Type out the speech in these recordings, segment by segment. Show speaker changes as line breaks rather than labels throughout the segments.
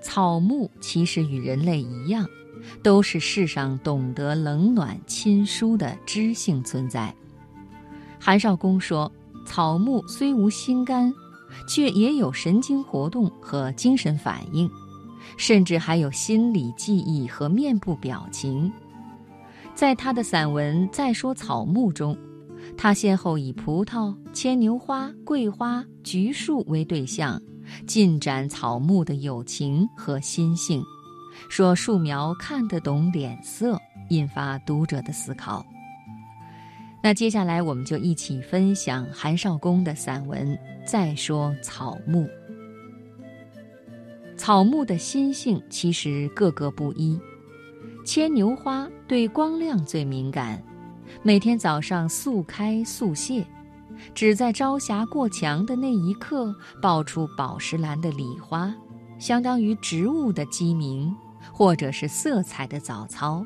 草木其实与人类一样，都是世上懂得冷暖亲疏的知性存在。韩少功说：“草木虽无心肝，却也有神经活动和精神反应，甚至还有心理记忆和面部表情。”在他的散文《再说草木》中，他先后以葡萄、牵牛花、桂花、橘树为对象。进展草木的友情和心性，说树苗看得懂脸色，引发读者的思考。那接下来我们就一起分享韩少功的散文。再说草木，草木的心性其实各个不一。牵牛花对光亮最敏感，每天早上速开速谢。只在朝霞过墙的那一刻，爆出宝石蓝的礼花，相当于植物的鸡鸣，或者是色彩的早操。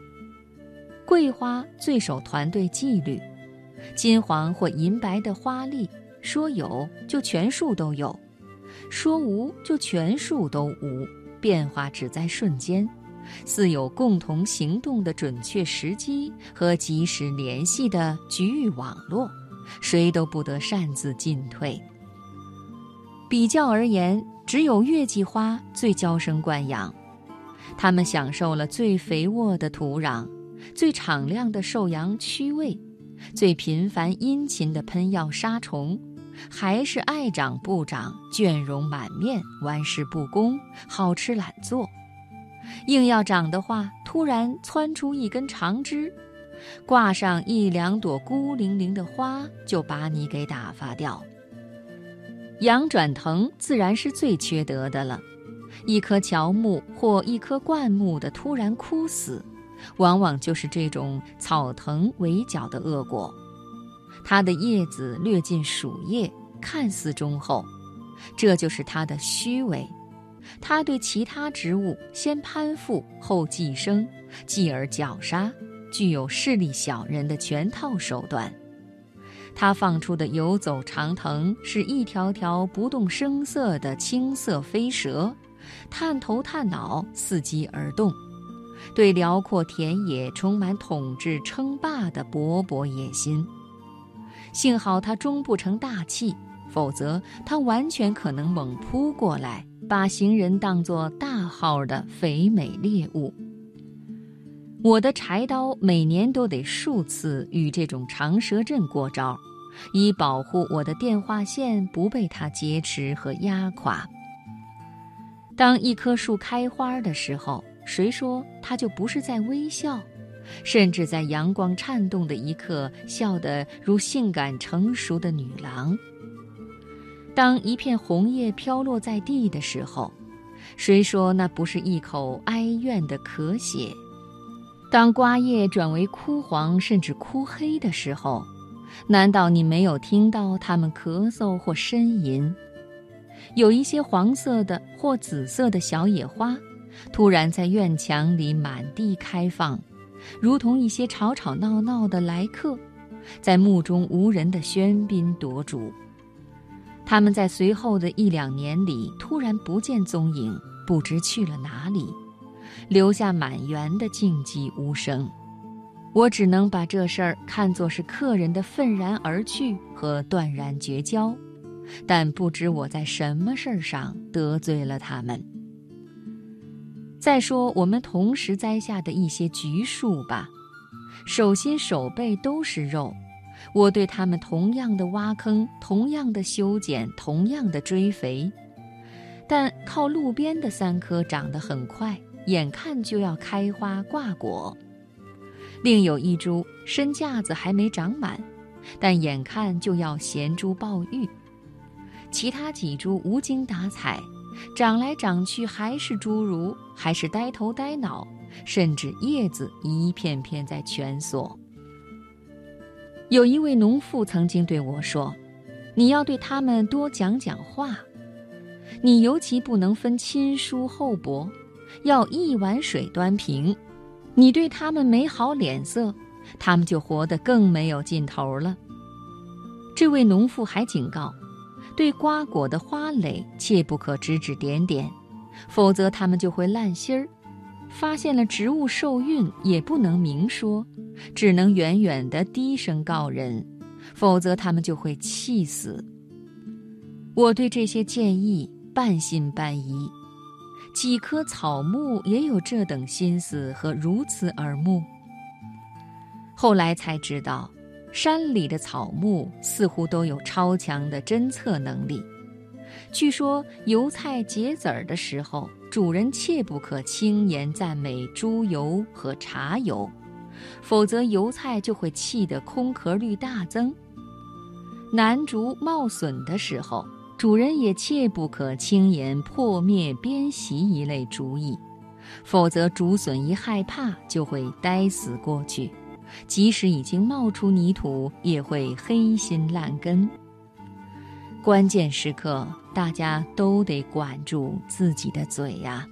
桂花最守团队纪律，金黄或银白的花粒，说有就全树都有，说无就全树都无，变化只在瞬间，似有共同行动的准确时机和及时联系的局域网络。谁都不得擅自进退。比较而言，只有月季花最娇生惯养，它们享受了最肥沃的土壤、最敞亮的受阳区位、最频繁殷勤的喷药杀虫，还是爱长不长、倦容满面、玩世不恭、好吃懒做。硬要长的话，突然窜出一根长枝。挂上一两朵孤零零的花，就把你给打发掉。羊转藤自然是最缺德的了，一棵乔木或一棵灌木的突然枯死，往往就是这种草藤围剿的恶果。它的叶子略近鼠叶，看似忠厚，这就是它的虚伪。它对其他植物先攀附后寄生，继而绞杀。具有势利小人的全套手段，他放出的游走长藤是一条条不动声色的青色飞蛇，探头探脑，伺机而动，对辽阔田野充满统治称霸的勃勃野心。幸好他终不成大器，否则他完全可能猛扑过来，把行人当作大号的肥美猎物。我的柴刀每年都得数次与这种长蛇阵过招，以保护我的电话线不被它劫持和压垮。当一棵树开花的时候，谁说它就不是在微笑？甚至在阳光颤动的一刻，笑得如性感成熟的女郎。当一片红叶飘落在地的时候，谁说那不是一口哀怨的咳血？当瓜叶转为枯黄甚至枯黑的时候，难道你没有听到它们咳嗽或呻吟？有一些黄色的或紫色的小野花，突然在院墙里满地开放，如同一些吵吵闹闹的来客，在目中无人的喧宾夺主。他们在随后的一两年里突然不见踪影，不知去了哪里。留下满园的静寂无声，我只能把这事儿看作是客人的愤然而去和断然绝交，但不知我在什么事儿上得罪了他们。再说我们同时栽下的一些橘树吧，手心手背都是肉，我对他们同样的挖坑，同样的修剪，同样的追肥，但靠路边的三棵长得很快。眼看就要开花挂果，另有一株身架子还没长满，但眼看就要衔珠抱玉。其他几株无精打采，长来长去还是侏儒，还是呆头呆脑，甚至叶子一片片在蜷缩。有一位农妇曾经对我说：“你要对他们多讲讲话，你尤其不能分亲疏厚薄。”要一碗水端平，你对他们没好脸色，他们就活得更没有劲头了。这位农妇还警告，对瓜果的花蕾切不可指指点点，否则他们就会烂心儿；发现了植物受孕，也不能明说，只能远远的低声告人，否则他们就会气死。我对这些建议半信半疑。几棵草木也有这等心思和如此耳目。后来才知道，山里的草木似乎都有超强的侦测能力。据说油菜结籽儿的时候，主人切不可轻言赞美猪油和茶油，否则油菜就会气得空壳率大增。楠竹冒笋的时候。主人也切不可轻言破灭鞭席一类主意，否则竹笋一害怕就会呆死过去，即使已经冒出泥土，也会黑心烂根。关键时刻，大家都得管住自己的嘴呀。